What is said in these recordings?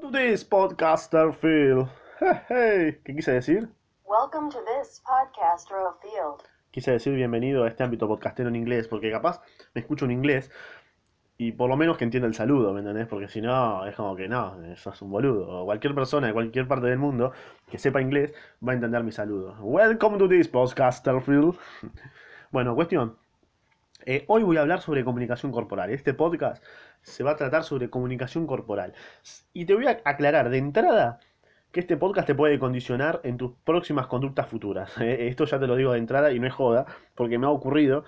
to this podcaster Phil. Hey, hey, ¿qué quise decir? Welcome to this podcaster field. Quise decir bienvenido a este ámbito podcastero en inglés, porque capaz me escucho en inglés y por lo menos que entienda el saludo, ¿me entendés? Porque si no, es como que no, eso es un boludo. O cualquier persona de cualquier parte del mundo que sepa inglés va a entender mi saludo. Welcome to this podcaster Phil. Bueno, cuestión. Eh, hoy voy a hablar sobre comunicación corporal. Este podcast se va a tratar sobre comunicación corporal. Y te voy a aclarar de entrada que este podcast te puede condicionar en tus próximas conductas futuras. Eh, esto ya te lo digo de entrada y no es joda, porque me ha ocurrido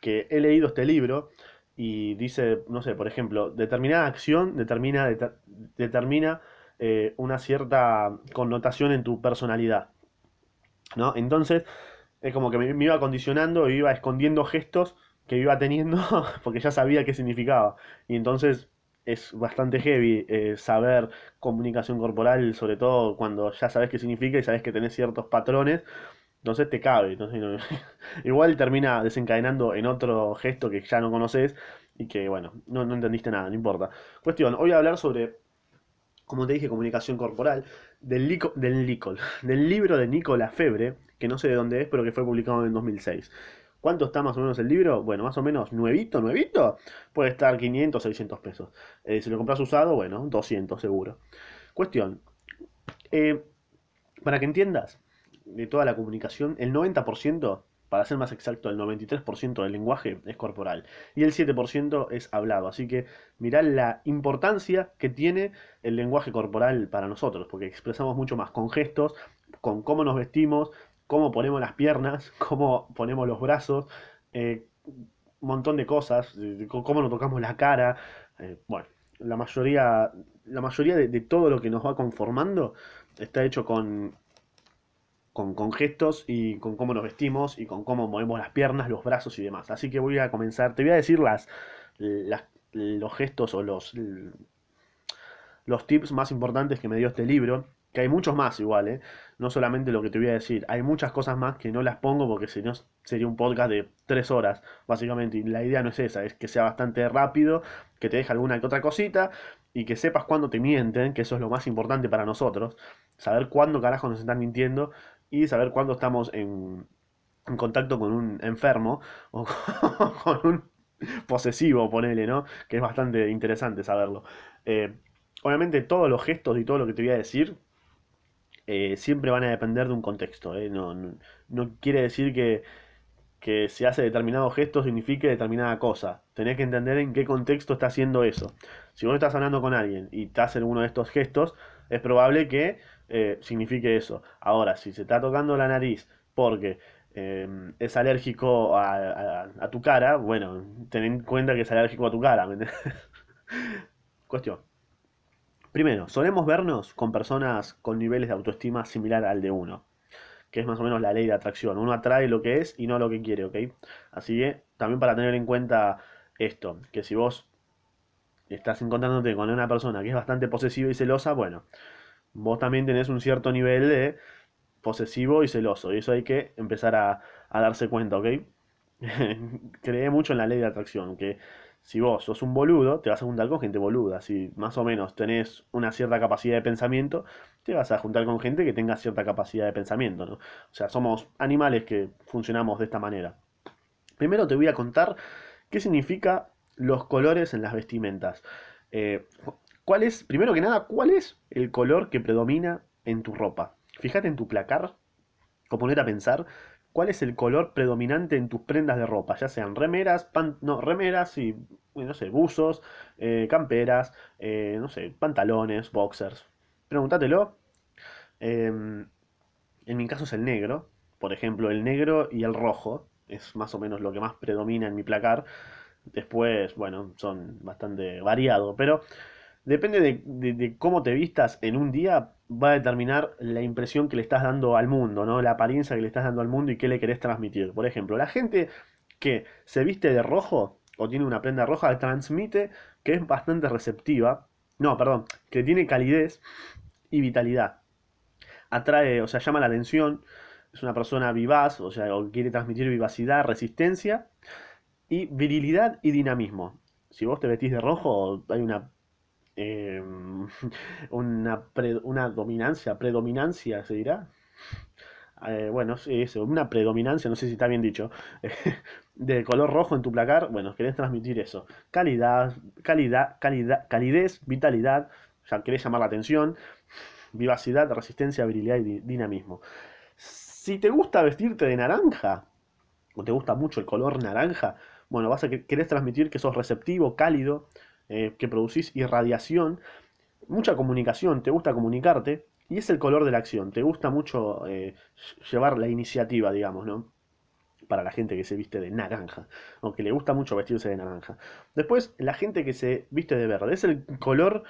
que he leído este libro y dice, no sé, por ejemplo, determinada acción determina, deter- determina eh, una cierta connotación en tu personalidad. ¿no? Entonces, es como que me, iba condicionando iba escondiendo gestos que iba teniendo porque ya sabía qué significaba. Y entonces es bastante heavy eh, saber comunicación corporal, sobre todo cuando ya sabes qué significa y sabes que tenés ciertos patrones. Entonces te cabe. Entonces, igual termina desencadenando en otro gesto que ya no conoces y que, bueno, no, no entendiste nada, no importa. Cuestión, hoy voy a hablar sobre, como te dije, comunicación corporal, del, del, del libro de Nicola Febre, que no sé de dónde es, pero que fue publicado en 2006. ¿Cuánto está más o menos el libro? Bueno, más o menos nuevito, nuevito. Puede estar 500, 600 pesos. Eh, si lo compras usado, bueno, 200 seguro. Cuestión. eh, para que entiendas, de toda la comunicación, el 90%, para ser más exacto, el 93% del lenguaje es corporal y el 7% es hablado. Así que mirá la importancia que tiene el lenguaje corporal para nosotros, porque expresamos mucho más con gestos, con cómo nos vestimos, cómo ponemos las piernas, cómo ponemos los brazos, eh, un montón de cosas, cómo nos tocamos la cara. eh, bueno, la mayoría, la mayoría de, todo lo que nos va conformando está hecho con con, gestos y con cómo nos vestimos y con cómo movemos las piernas, los brazos y demás. Así que voy a comenzar, te voy a decir las- los gestos o los, los tips más importantes que me dio este libro, que hay muchos más igual, ¿eh? No solamente lo que te voy a decir, hay muchas cosas más que no las pongo porque si no sería un podcast de tres horas, básicamente, y la idea no es esa, es que sea bastante rápido, que te deje alguna que otra cosita y que sepas cuándo te mienten, que eso es lo más importante para nosotros, saber cuándo carajo nos están mintiendo y saber cuándo estamos en, en contacto con un enfermo o con un posesivo, ponele, ¿no? Que es bastante interesante saberlo. Eh, obviamente todos los gestos y todo lo que te voy a decir eh, siempre van a depender de un contexto. ¿eh? No, no, quiere decir que, que se hace determinado gesto signifique determinada cosa. Tenés que entender en qué contexto está haciendo eso. Si vos estás hablando con alguien y te hacen uno de estos gestos, es probable que eh, signifique eso. Ahora, si se está tocando la nariz porque es alérgico a, a- tu cara, bueno, ten en cuenta que es alérgico a tu cara. Cuestión. Primero, solemos vernos con personas con niveles de autoestima similar al de uno, que es más o menos la ley de atracción. Uno atrae lo que es y no lo que quiere, ¿ok? Así que también para tener en cuenta esto, que si vos estás encontrándote con una persona que es bastante posesiva y celosa, bueno, vos también tenés un cierto nivel de posesivo y celoso, y eso hay que empezar a, darse cuenta, ¿ok? Creé mucho en la ley de atracción, que si vos sos un boludo, te vas a juntar con gente boluda. Si más o menos tenés una cierta capacidad de pensamiento, te vas a juntar con gente que tenga cierta capacidad de pensamiento, ¿no? O sea, somos animales que funcionamos de esta manera. Primero te voy a contar qué significa los colores en las vestimentas. Eh, ¿cuál es, primero que nada, cuál es el color que predomina en tu ropa? Fíjate en tu placar o ponete a pensar cuál es el color predominante en tus prendas de ropa, ya sean remeras, no, remeras y, no sé, buzos, eh, camperas, eh, no sé, pantalones, boxers. Pregúntatelo. Em, en mi caso es el negro, por ejemplo, el negro y el rojo es más o menos lo que más predomina en mi placar. Después, bueno, son bastante variados, pero Depende de, de- de cómo te vistas en un día, va a determinar la impresión que le estás dando al mundo, ¿no? La apariencia que le estás dando al mundo y qué le querés transmitir. Por ejemplo, la gente que se viste de rojo o tiene una prenda roja transmite que es bastante receptiva. No, perdón, que tiene calidez y vitalidad. Atrae, o sea, llama la atención. Es una persona vivaz, o sea, quiere transmitir vivacidad, resistencia y virilidad y dinamismo. Si vos te vestís de rojo, hay una eh, una, una dominancia, predominancia, se dirá. Eh, bueno, eso, una predominancia, no sé si está bien dicho, de color rojo en tu placar. Bueno, querés transmitir eso. Calidad, calidad, calidad, calidez, vitalidad, ya querés llamar la atención, vivacidad, resistencia, virilidad y di- dinamismo. Si te gusta vestirte de naranja, o te gusta mucho el color naranja, bueno, vas a que- querés transmitir que sos receptivo, cálido, eh, que producís irradiación, mucha comunicación, te gusta comunicarte, y es el color de la acción, te gusta mucho eh, llevar la iniciativa, digamos, ¿no? Para la gente que se viste de naranja, o que le gusta mucho vestirse de naranja. Después, la gente que se viste de verde, es el color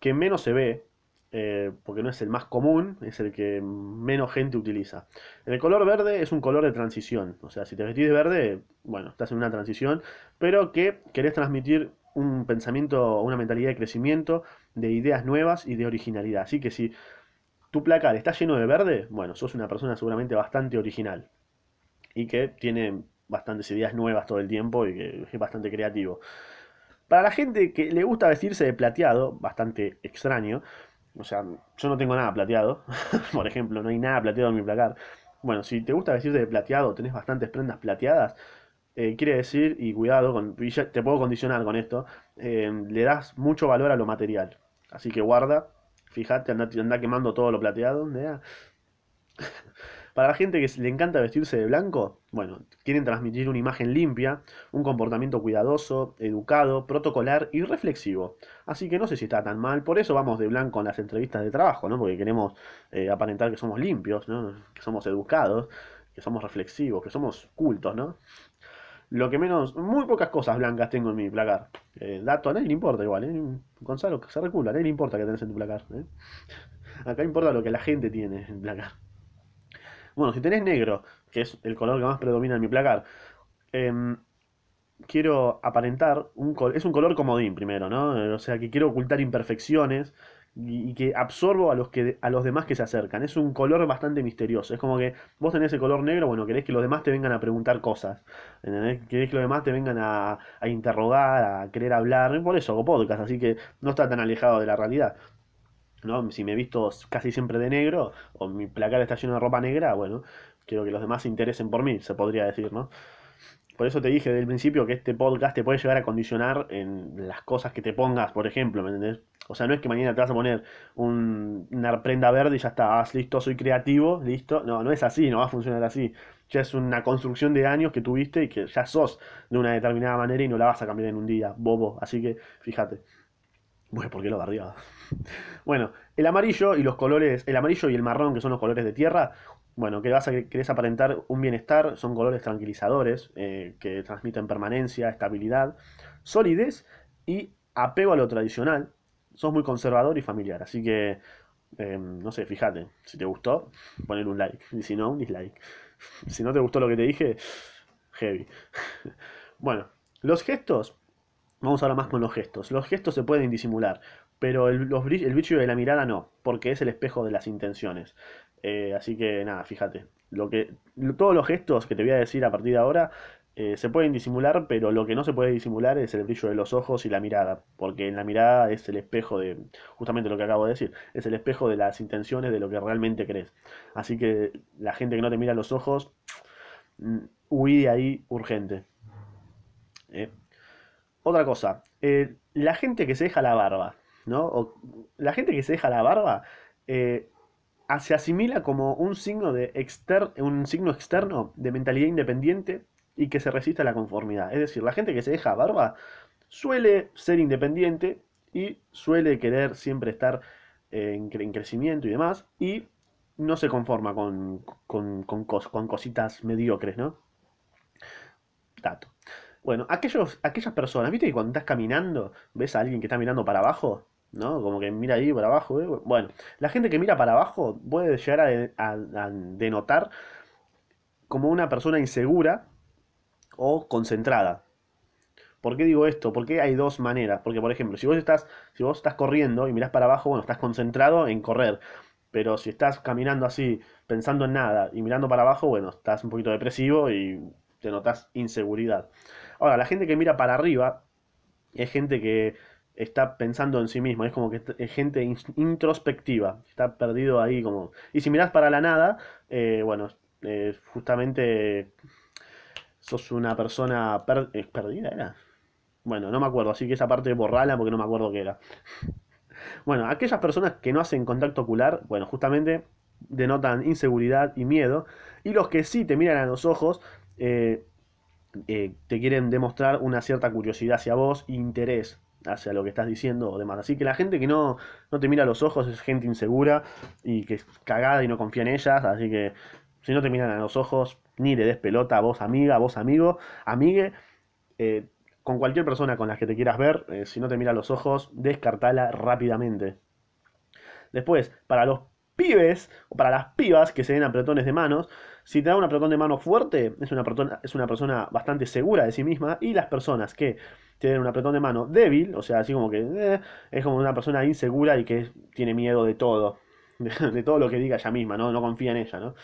que menos se ve, eh, porque no es el más común, es el que menos gente utiliza. El color verde es un color de transición, o sea, si te vestís de verde, bueno, estás en una transición, pero que querés transmitir un pensamiento, una mentalidad de crecimiento, de ideas nuevas y de originalidad. Así que si tu placar está lleno de verde, bueno, sos una persona seguramente bastante original y que tiene bastantes ideas nuevas todo el tiempo y que es bastante creativo. Para la gente que le gusta vestirse de plateado, bastante extraño, o sea, yo no tengo nada plateado, por ejemplo, no hay nada plateado en mi placar. Bueno, si te gusta vestirte de plateado, tenés bastantes prendas plateadas, eh, quiere decir, y cuidado, con, y te puedo condicionar con esto, eh, le das mucho valor a lo material. Así que guarda, fíjate, anda, quemando todo lo plateado. ¿eh? Para la gente que le encanta vestirse de blanco, bueno, quieren transmitir una imagen limpia, un comportamiento cuidadoso, educado, protocolar y reflexivo. Así que no sé si está tan mal, por eso vamos de blanco en las entrevistas de trabajo, ¿no? Porque queremos aparentar que somos limpios. Que somos educados, que somos reflexivos, que somos cultos, ¿no? Lo que menos, muy pocas cosas blancas tengo en mi placar. Eh, dato, a nadie le importa igual, ¿eh? Gonzalo, se recula, a nadie le importa que tenés en tu placar, ¿eh? Acá importa lo que la gente tiene en placar. Bueno, si tenés negro, que es el color que más predomina en mi placar, em, quiero aparentar un es un color comodín primero, ¿no? O sea, que quiero ocultar imperfecciones y, que absorbo a los que a los demás que se acercan. Es un color bastante misterioso. Es como que vos tenés el color negro, bueno, querés que los demás te vengan a preguntar cosas. ¿entendés? Querés que los demás te vengan a, a interrogar, a querer hablar. Por eso hago podcast, así que no está tan alejado de la realidad. ¿no? Si me he visto casi siempre de negro, o mi placar está lleno de ropa negra, bueno, quiero que los demás se interesen por mí, se podría decir, ¿no? Por eso te dije desde el principio que este podcast te puede llegar a condicionar en las cosas que te pongas, por ejemplo, ¿me entendés? O sea, no es que mañana te vas a poner un- una prenda verde y ya está, listo, soy creativo, listo. No, no es así, no va a funcionar así. Ya es una construcción de años que tuviste y que ya sos de una determinada manera y no la vas a cambiar en un día, bobo. Así que fíjate. Bueno, ¿por qué lo bardeaba? Bueno, el amarillo y los colores, el amarillo y el marrón, que son los colores de tierra, bueno, que vas a querés aparentar un bienestar, son colores tranquilizadores, eh, que transmiten permanencia, estabilidad, solidez y apego a lo tradicional. Sos muy conservador y familiar, así que, eh, no sé, fíjate, si te gustó, poner un like, y si no, un dislike. Si no te gustó lo que te dije, heavy. Bueno, los gestos Vamos ahora más con los gestos. Los gestos se pueden disimular, pero el, los el brillo de la mirada no, porque es el espejo de las intenciones. Eh, así que nada, fíjate. Lo que, todos los gestos que te voy a decir a partir de ahora eh, se pueden disimular, pero lo que no se puede disimular es el brillo de los ojos y la mirada, porque en la mirada es el espejo de, justamente lo que acabo de decir, es el espejo de las intenciones de lo que realmente crees. Así que la gente que no te mira los ojos, mm, huí ahí urgente. ¿eh? Otra cosa, eh, la gente que se deja la barba, ¿no? O- la gente que se deja la barba se asimila como un signo, de un signo externo de mentalidad independiente y que se resiste a la conformidad. Es decir, la gente que se deja barba suele ser independiente y suele querer siempre estar eh, en, cre- en crecimiento y demás y no se conforma con, con, con cos- con cositas mediocres, ¿no? Dato. Bueno, aquellos, aquellas personas, ¿viste que cuando estás caminando ves a alguien que está mirando para abajo? ¿No? Como que mira ahí para abajo. ¿eh? Bueno, la gente que mira para abajo puede llegar a, de- a- a denotar como una persona insegura o concentrada. ¿Por qué digo esto? Porque hay dos maneras. Porque, por ejemplo, si vos estás, si vos estás corriendo y mirás para abajo, bueno, estás concentrado en correr. Pero si estás caminando así, pensando en nada y mirando para abajo, bueno, estás un poquito depresivo y te notas inseguridad. Ahora, la gente que mira para arriba es gente que está pensando en sí mismo, es como que es gente introspectiva, está perdido ahí como... Y si mirás para la nada, eh, bueno, eh, justamente sos una persona per eh, perdida, ¿era? Bueno, no me acuerdo, así que esa parte borrala porque no me acuerdo qué era. Bueno, aquellas personas que no hacen contacto ocular, bueno, justamente denotan inseguridad y miedo, y los que sí te miran a los ojos, eh, eh, te quieren demostrar una cierta curiosidad hacia vos, interés hacia lo que estás diciendo o demás. Así que la gente que no, no te mira a los ojos es gente insegura y que es cagada y no confía en ellas, así que si no te miran a los ojos, ni le des pelota a vos amiga, a vos amigo, amigue, eh, con cualquier persona con la que te quieras ver, eh, si no te mira los ojos, descartala rápidamente. Después, para los pibes o para las pibas que se den apretones de manos, si te da un apretón de mano fuerte, es una, persona, es una persona bastante segura de sí misma. Y las personas que te den un apretón de mano débil, o sea, así como que eh, es como una persona insegura y que tiene miedo de todo, de, de, todo lo que diga ella misma, ¿no? No confía en ella, ¿no?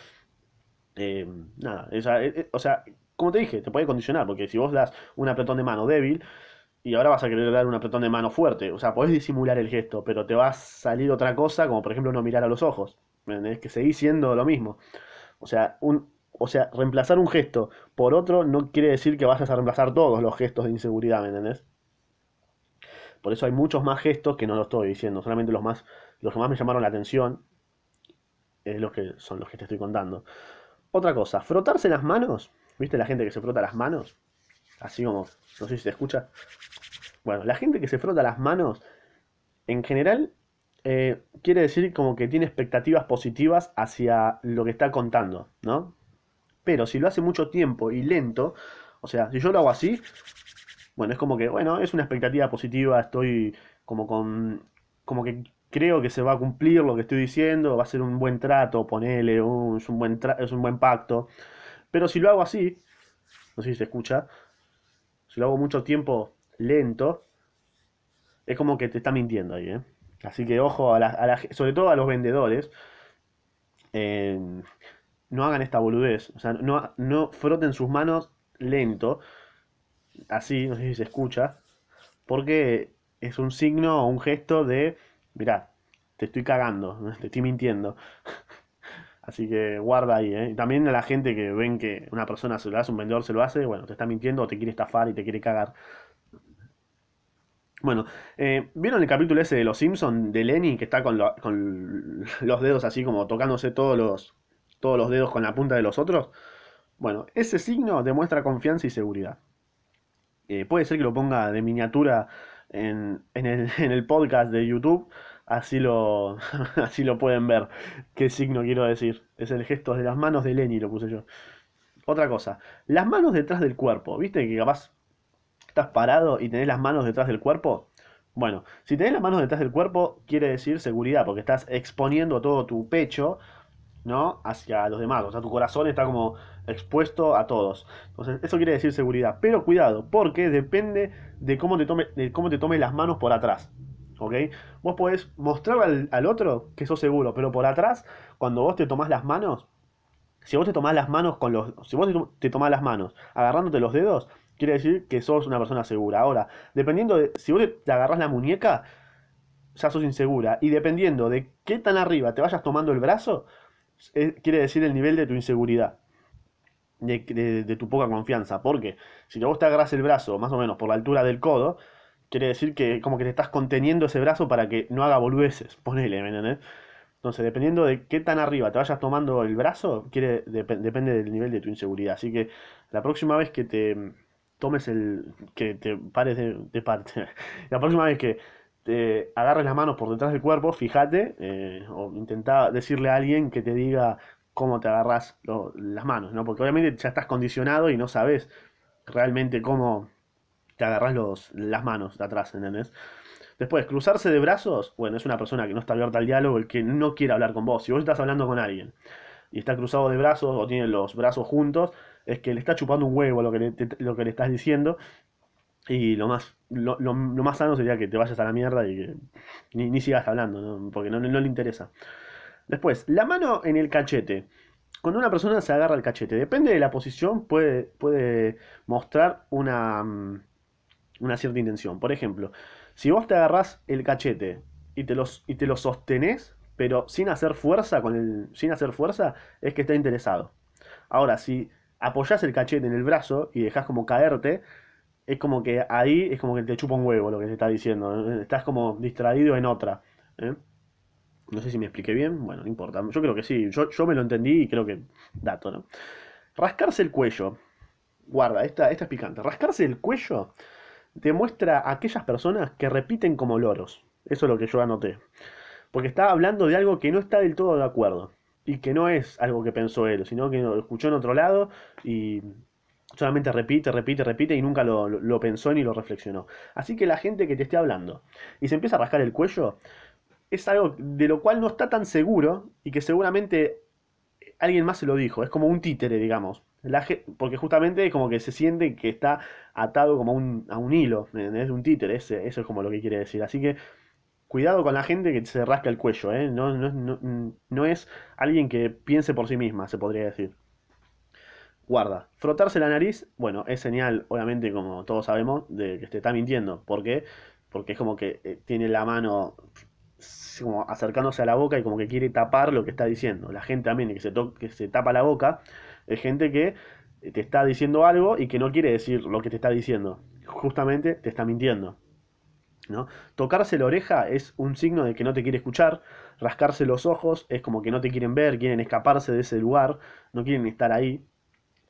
Eh, nada, esa, eh, eh, o sea, como te dije, te puede condicionar, porque si vos das un apretón de mano débil y ahora vas a querer dar un apretón de mano fuerte, o sea, podés disimular el gesto, pero te va a salir otra cosa, como por ejemplo no mirar a los ojos, es que seguís siendo lo mismo. O sea, un, o sea, reemplazar un gesto por otro no quiere decir que vayas a reemplazar todos los gestos de inseguridad, ¿me entendés? Por eso hay muchos más gestos que no lo estoy diciendo, solamente los más, los que más me llamaron la atención es los que son los que te estoy contando. Otra cosa, frotarse las manos. ¿Viste la gente que se frota las manos? Así como, no sé si se escucha. Bueno, la gente que se frota las manos, en general, eh, quiere decir como que tiene expectativas positivas hacia lo que está contando, ¿no? Pero si lo hace mucho tiempo y lento, o sea, si yo lo hago así, bueno, es como que, bueno, es una expectativa positiva, estoy como con, como que creo que se va a cumplir lo que estoy diciendo, va a ser un buen trato, ponele, un, es, un buen es un buen pacto. Pero si lo hago así, no sé si se escucha, si lo hago mucho tiempo lento, es como que te está mintiendo ahí, ¿eh? Así que ojo, a sobre todo a los vendedores, eh, no hagan esta boludez, o sea, no, no froten sus manos lento, así, no sé si se escucha, porque es un signo o un gesto de, mirá, te estoy cagando, te estoy mintiendo. Así que guarda ahí, ¿eh? También a la gente que ven que una persona se lo hace, un vendedor se lo hace, bueno, te está mintiendo o te quiere estafar y te quiere cagar. Bueno, eh, ¿vieron el capítulo ese de Los Simpsons de Lenny que está con, con los dedos así como tocándose todos los, todos los dedos con la punta de los otros? Bueno, ese signo demuestra confianza y seguridad. Eh, puede ser que lo ponga de miniatura en, en el, en el podcast de YouTube, así lo, así lo pueden ver. ¿Qué signo quiero decir? Es el gesto de las manos de Lenny, lo puse yo. Otra cosa, las manos detrás del cuerpo. ¿Viste que capaz estás parado y tenés las manos detrás del cuerpo? Bueno, si tenés las manos detrás del cuerpo, quiere decir seguridad, porque estás exponiendo todo tu pecho ¿no? Hacia los demás. O sea, tu corazón está como expuesto a todos. Entonces, eso quiere decir seguridad. Pero cuidado, porque depende de cómo te, tome, de cómo te tomes las manos por atrás. ¿Ok? Vos podés mostrar al, al otro que sos seguro, pero por atrás, cuando vos te tomás las manos, si vos te tomás las manos con los. Si vos te, tomás las manos agarrándote los dedos, quiere decir que sos una persona segura. Ahora, dependiendo de. Si vos te agarrás la muñeca, ya sos insegura. Y dependiendo de qué tan arriba te vayas tomando el brazo, quiere decir el nivel de tu inseguridad, de, tu poca confianza. Porque si vos te agarras el brazo más o menos por la altura del codo, quiere decir que como que te estás conteniendo ese brazo para que no haga boludeces. Ponele, ¿me entendés? Entonces, dependiendo de qué tan arriba te vayas tomando el brazo, quiere, dep- depende del nivel de tu inseguridad. Así que la próxima vez que te tomes el. que te pares de parte. La próxima vez que te agarres las manos por detrás del cuerpo, fíjate, eh, o intenta decirle a alguien que te diga cómo te agarras las manos, ¿no? Porque obviamente ya estás condicionado y no sabes realmente cómo te agarras las manos de atrás, ¿entendés? Después, cruzarse de brazos, bueno, es una persona que no está abierta al diálogo, el que no quiere hablar con vos. Si vos estás hablando con alguien y está cruzado de brazos o tiene los brazos juntos, es que le está chupando un huevo lo que le, lo que le estás diciendo. Y lo más, lo, lo- más sano sería que te vayas a la mierda y que ni, ni sigas hablando, ¿no? Porque no, no le interesa. Después, la mano en el cachete. Cuando una persona se agarra el cachete, depende de la posición, puede, puede mostrar una, mm, una cierta intención. Por ejemplo, Si vos te agarrás el cachete y te, los, y te lo sostenés, pero sin hacer fuerza, con el, sin hacer fuerza, es que está interesado. Ahora, si apoyás el cachete en el brazo y dejás como caerte, es como que ahí es como que te chupa un huevo lo que te está diciendo. Estás como distraído en otra. ¿eh? No sé si me expliqué bien. Bueno, no importa. Yo creo que sí. Yo, yo me lo entendí y creo que dato, ¿no? Rascarse el cuello. Guarda, esta, esta es picante. Rascarse el cuello demuestra a aquellas personas que repiten como loros. Eso es lo que yo anoté. Porque está hablando de algo que no está del todo de acuerdo. Y que no es algo que pensó él, sino que lo escuchó en otro lado y solamente repite, repite, repite y nunca lo, lo- pensó ni lo reflexionó. Así que la gente que te esté hablando y se empieza a rascar el cuello, es algo de lo cual no está tan seguro y que seguramente alguien más se lo dijo. Es como un títere, digamos. La porque justamente es como que se siente que está atado como un, a un hilo. ¿me entendés? Un títere, ese- eso es como lo que quiere decir. Así que cuidado con la gente que se rasca el cuello. ¿eh? No, no, no, no es alguien que piense por sí misma, se podría decir. Guarda, frotarse la nariz, bueno, es señal, obviamente, como todos sabemos, de que te está mintiendo. ¿Por qué? Porque es como que eh, tiene la mano como acercándose a la boca y como que quiere tapar lo que está diciendo. La gente también que se, to- que se tapa la boca es gente que te está diciendo algo y que no quiere decir lo que te está diciendo. Justamente te está mintiendo. ¿no? Tocarse la oreja es un signo de que no te quiere escuchar. Rascarse los ojos es como que no te quieren ver, quieren escaparse de ese lugar, no quieren estar ahí.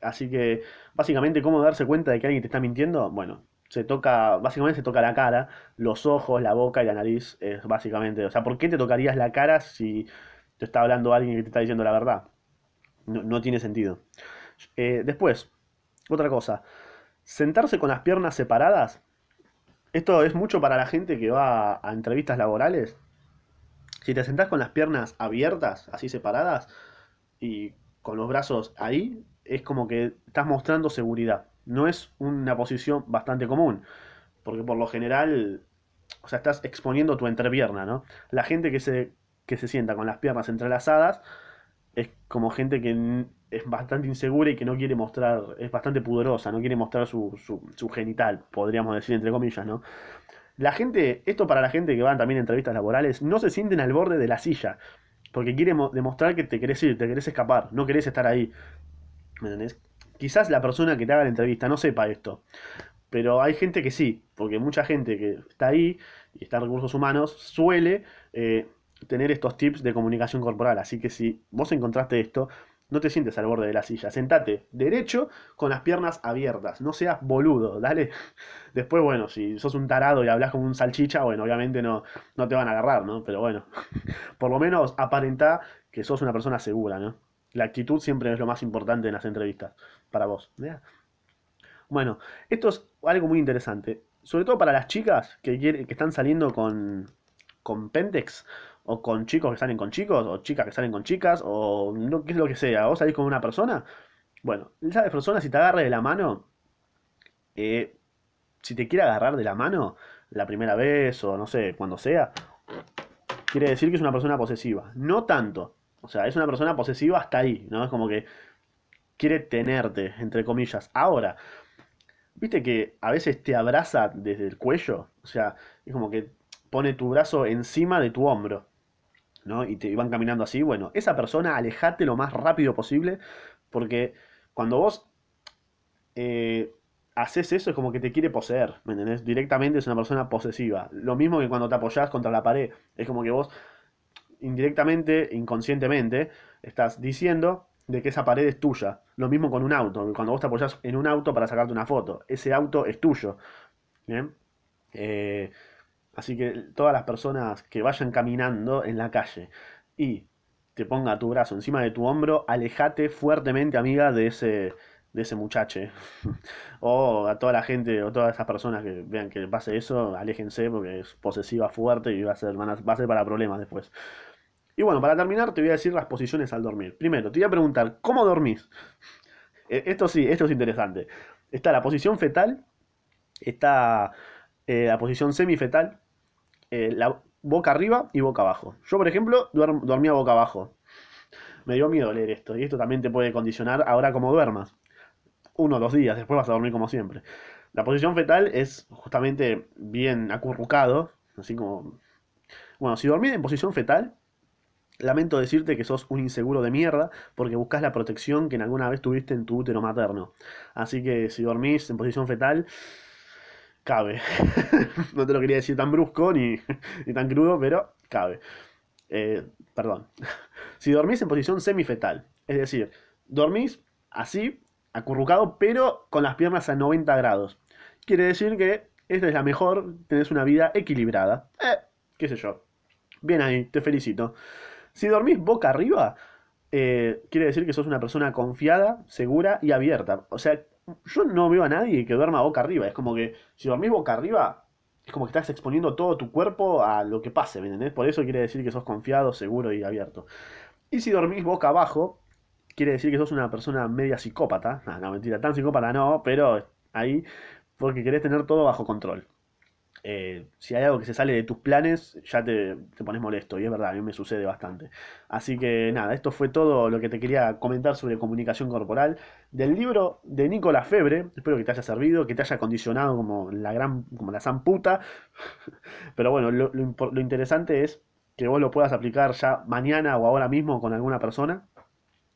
Así que, básicamente, ¿cómo darse cuenta de que alguien te está mintiendo? Bueno, se toca, básicamente se toca la cara, los ojos, la boca y la nariz. Es básicamente, o sea, ¿por qué te tocarías la cara si te está hablando alguien que te está diciendo la verdad? No, no tiene sentido. Eh, después, otra cosa, sentarse con las piernas separadas. Esto es mucho para la gente que va a, entrevistas laborales. Si te sentás con las piernas abiertas, así separadas, y con los brazos ahí, es como que estás mostrando seguridad. No es una posición bastante común, porque por lo general, o sea, estás exponiendo tu entrepierna, ¿no? La gente que se, que se sienta con las piernas entrelazadas es como gente que es bastante insegura y que no quiere mostrar, es bastante pudorosa, no quiere mostrar su, su, genital, podríamos decir entre comillas, ¿no? La gente, esto para la gente que van también a entrevistas laborales, no se sienten al borde de la silla, porque quiere mo- demostrar que te querés ir, te querés escapar, no querés estar ahí. Quizás la persona que te haga la entrevista no sepa esto, pero hay gente que sí, porque mucha gente que está ahí y está en recursos humanos suele eh, tener estos tips de comunicación corporal. Así que si vos encontraste esto, no te sientes al borde de la silla. Sentate derecho con las piernas abiertas. No seas boludo, dale. Después, bueno, si sos un tarado y hablas como un salchicha, bueno, obviamente no, no te van a agarrar, ¿no? Pero bueno, por lo menos aparentá que sos una persona segura, ¿no? La actitud siempre es lo más importante en las entrevistas para vos. Bueno, esto es algo muy interesante, sobre todo para las chicas que, quieren, que están saliendo con, con Pentex, o con chicos que salen con chicos, o chicas que salen con chicas, o no, qué es lo que sea. ¿Vos salís con una persona? Bueno, esa persona si te agarra de la mano, eh, si te quiere agarrar de la mano la primera vez, o no sé, cuando sea, quiere decir que es una persona posesiva. No tanto. O sea, es una persona posesiva hasta ahí, ¿no? Es como que quiere tenerte, entre comillas. Ahora, Viste que a veces te abraza desde el cuello, o sea, es como que pone tu brazo encima de tu hombro, ¿no? Y te van caminando así, bueno, esa persona alejate lo más rápido posible, porque cuando vos eh, haces eso es como que te quiere poseer, ¿me entendés? Directamente es una persona posesiva. Lo mismo que cuando te apoyás contra la pared, es como que vos indirectamente, inconscientemente, estás diciendo de que esa pared es tuya. Lo mismo con un auto, cuando vos te apoyás en un auto para sacarte una foto, ese auto es tuyo. ¿bien? Eh, así que todas las personas que vayan caminando en la calle y te ponga tu brazo encima de tu hombro, alejate fuertemente, amiga, de ese, de ese o a toda la gente, o todas esas personas que vean que pase eso, aléjense porque es posesiva fuerte y va a ser, va a ser para problemas después. Y bueno, para terminar te voy a decir las posiciones al dormir. Primero, te voy a preguntar, ¿cómo dormís? Eh, Esto sí, esto es interesante. Está la posición fetal, está eh, la posición semifetal, eh, la boca arriba y boca abajo. Yo, por ejemplo, duerm- dormía boca abajo. Me dio miedo leer esto, y esto también te puede condicionar ahora como duermas. Uno o dos días, después vas a dormir como siempre. La posición fetal es justamente bien acurrucado, así como... Bueno, si dormís en posición fetal, lamento decirte que sos un inseguro de mierda porque buscas la protección que en alguna vez tuviste en tu útero materno. Así que si dormís en posición fetal, cabe. no te lo quería decir tan brusco ni, ni tan crudo, pero cabe. Eh, perdón. Si dormís en posición semifetal, es decir, dormís así, acurrucado, pero con las piernas a 90 grados. Quiere decir que esta es la mejor, tenés una vida equilibrada. Eh, qué sé yo. Bien ahí, te felicito. Si dormís boca arriba, eh, quiere decir que sos una persona confiada, segura y abierta. O sea, yo no veo a nadie que duerma boca arriba. Es como que si dormís boca arriba, es como que estás exponiendo todo tu cuerpo a lo que pase, ¿me entendés? Por eso quiere decir que sos confiado, seguro y abierto. Y si dormís boca abajo, quiere decir que sos una persona media psicópata. No, no, mentira, tan psicópata no, pero ahí porque querés tener todo bajo control. Eh, si hay algo que se sale de tus planes, ya te, te, pones molesto. Y es verdad, a mí me sucede bastante. Así que nada, esto fue todo lo que te quería comentar sobre comunicación corporal. Del libro de Nicolás Febre, espero que te haya servido, que te haya condicionado como la gran, como la san puta. Pero bueno, lo, lo, lo interesante es que vos lo puedas aplicar ya mañana o ahora mismo con alguna persona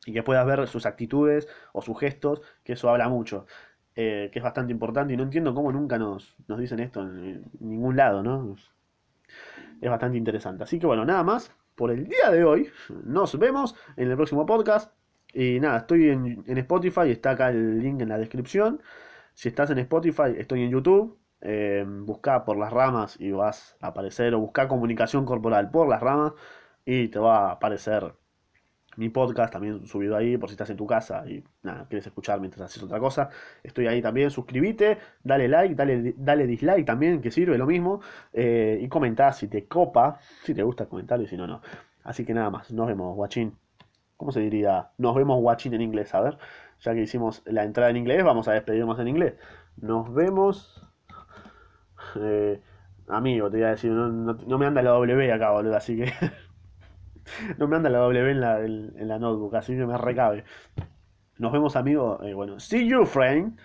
y que puedas ver sus actitudes o sus gestos, que eso habla mucho eh, que es bastante importante y no entiendo cómo nunca nos, nos dicen esto en, ningún lado, ¿no? Es bastante interesante. Así que bueno, nada más por el día de hoy. Nos vemos en el próximo podcast. Y nada, estoy en, en Spotify, está acá el link en la descripción. Si estás en Spotify, estoy en YouTube. Eh, busca por las ramas y vas a aparecer, o busca comunicación corporal por las ramas y te va a aparecer mi podcast también subido ahí por si estás en tu casa y nada, quieres escuchar mientras haces otra cosa. Estoy ahí también, suscríbete, dale like, dale, dale dislike también, que sirve lo mismo. Eh, y comentá si te copa, si te gusta comentar y si no, no. Así que nada más, nos vemos, guachín. ¿Cómo se diría? Nos vemos, guachín en inglés, a ver. Ya que hicimos la entrada en inglés, vamos a despedirnos en inglés. Nos vemos. Eh, amigo, te iba a decir, no, no, no me anda la W acá, boludo, así que... no me anda la W en la, en, la notebook, así que me recabe. Nos vemos, amigos. Eh, bueno, see you, friend.